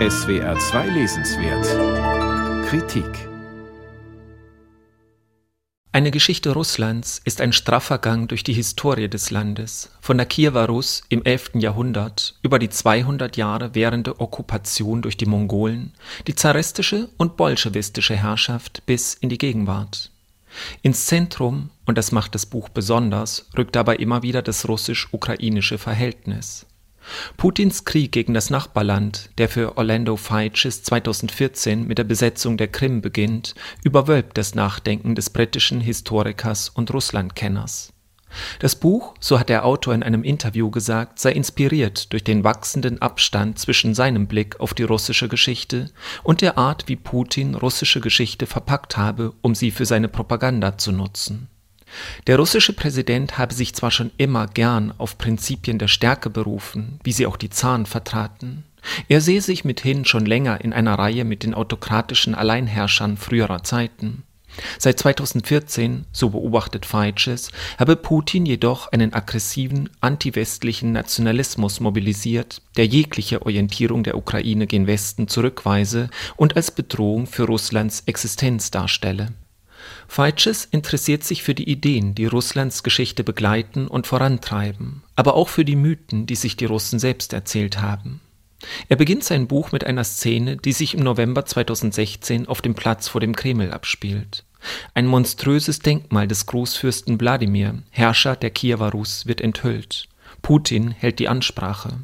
SWR 2 Lesenswert Kritik Eine Geschichte Russlands ist ein straffer Gang durch die Historie des Landes, von der Kiewer Russ im 11. Jahrhundert über die 200 Jahre währende Okkupation durch die Mongolen, die zaristische und bolschewistische Herrschaft bis in die Gegenwart. Ins Zentrum, und das macht das Buch besonders, rückt dabei immer wieder das russisch-ukrainische Verhältnis. Putins Krieg gegen das Nachbarland, der für Orlando Feitches 2014 mit der Besetzung der Krim beginnt, überwölbt das Nachdenken des britischen Historikers und Russlandkenners. Das Buch, so hat der Autor in einem Interview gesagt, sei inspiriert durch den wachsenden Abstand zwischen seinem Blick auf die russische Geschichte und der Art, wie Putin russische Geschichte verpackt habe, um sie für seine Propaganda zu nutzen. Der russische Präsident habe sich zwar schon immer gern auf Prinzipien der Stärke berufen, wie sie auch die Zaren vertraten. Er sehe sich mithin schon länger in einer Reihe mit den autokratischen Alleinherrschern früherer Zeiten. Seit 2014, so beobachtet Feitches, habe Putin jedoch einen aggressiven, antiwestlichen Nationalismus mobilisiert, der jegliche Orientierung der Ukraine gen Westen zurückweise und als Bedrohung für Russlands Existenz darstelle. Feitches interessiert sich für die Ideen, die Russlands Geschichte begleiten und vorantreiben, aber auch für die Mythen, die sich die Russen selbst erzählt haben. Er beginnt sein Buch mit einer Szene, die sich im November 2016 auf dem Platz vor dem Kreml abspielt. Ein monströses Denkmal des Großfürsten Wladimir, Herrscher der Kiewer Rus, wird enthüllt. Putin hält die Ansprache.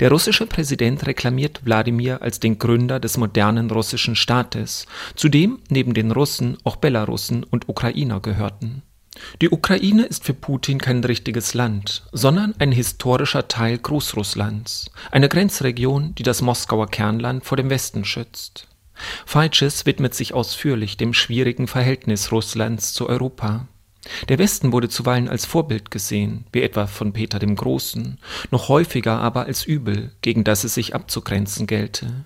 Der russische Präsident reklamiert Wladimir als den Gründer des modernen russischen Staates, zu dem neben den Russen auch Belarussen und Ukrainer gehörten. Die Ukraine ist für Putin kein richtiges Land, sondern ein historischer Teil Großrusslands, eine Grenzregion, die das Moskauer Kernland vor dem Westen schützt. Feitches widmet sich ausführlich dem schwierigen Verhältnis Russlands zu Europa. Der Westen wurde zuweilen als Vorbild gesehen, wie etwa von Peter dem Großen, noch häufiger aber als Übel, gegen das es sich abzugrenzen gelte.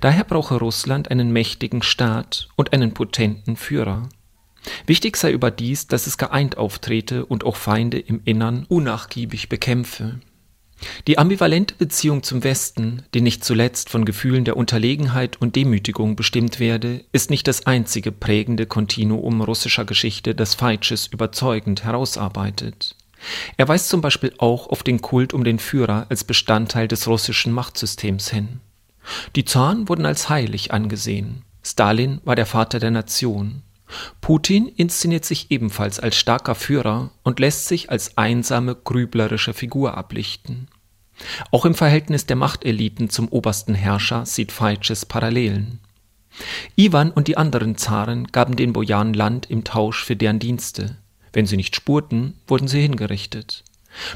Daher brauche Russland einen mächtigen Staat und einen potenten Führer. Wichtig sei überdies, dass es geeint auftrete und auch Feinde im Innern unnachgiebig bekämpfe. Die ambivalente Beziehung zum Westen, die nicht zuletzt von Gefühlen der Unterlegenheit und Demütigung bestimmt werde, ist nicht das einzige prägende Kontinuum russischer Geschichte, das Feitsches überzeugend herausarbeitet. Er weist zum Beispiel auch auf den Kult um den Führer als Bestandteil des russischen Machtsystems hin. Die Zaren wurden als heilig angesehen. Stalin war der Vater der Nation. Putin inszeniert sich ebenfalls als starker Führer und lässt sich als einsame, grüblerische Figur ablichten. Auch im Verhältnis der Machteliten zum obersten Herrscher sieht Feitsches Parallelen. Iwan und die anderen Zaren gaben den Bojaren Land im Tausch für deren Dienste. Wenn sie nicht spurten, wurden sie hingerichtet.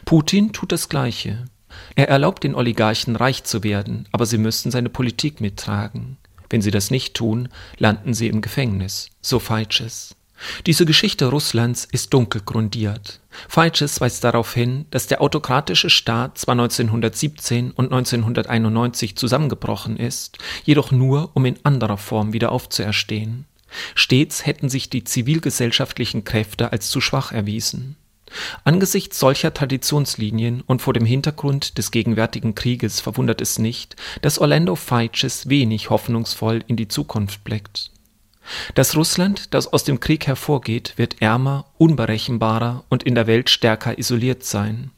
Putin tut das Gleiche. Er erlaubt den Oligarchen reich zu werden, aber sie müssen seine Politik mittragen. Wenn sie das nicht tun, landen sie im Gefängnis, so Feitsches. Diese Geschichte Russlands ist dunkel grundiert. Feitsches weist darauf hin, dass der autokratische Staat zwar 1917 und 1991 zusammengebrochen ist, jedoch nur, um in anderer Form wieder aufzuerstehen. Stets hätten sich die zivilgesellschaftlichen Kräfte als zu schwach erwiesen. Angesichts solcher Traditionslinien und vor dem Hintergrund des gegenwärtigen Krieges verwundert es nicht, dass Orlando Feitches wenig hoffnungsvoll in die Zukunft blickt. Das Russland, das aus dem Krieg hervorgeht, wird ärmer, unberechenbarer und in der Welt stärker isoliert sein.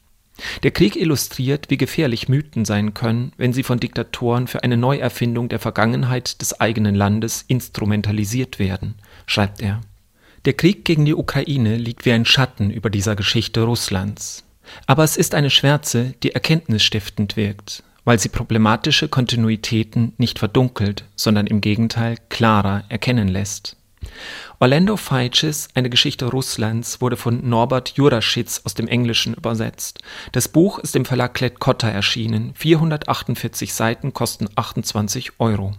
Der Krieg illustriert, wie gefährlich Mythen sein können, wenn sie von Diktatoren für eine Neuerfindung der Vergangenheit des eigenen Landes instrumentalisiert werden, schreibt er. Der Krieg gegen die Ukraine liegt wie ein Schatten über dieser Geschichte Russlands. Aber es ist eine Schwärze, die erkenntnisstiftend wirkt, weil sie problematische Kontinuitäten nicht verdunkelt, sondern im Gegenteil klarer erkennen lässt. Orlando Feitches Eine Geschichte Russlands wurde von Norbert Juraschitz aus dem Englischen übersetzt. Das Buch ist im Verlag Klett-Cotta erschienen. 448 Seiten kosten 28 Euro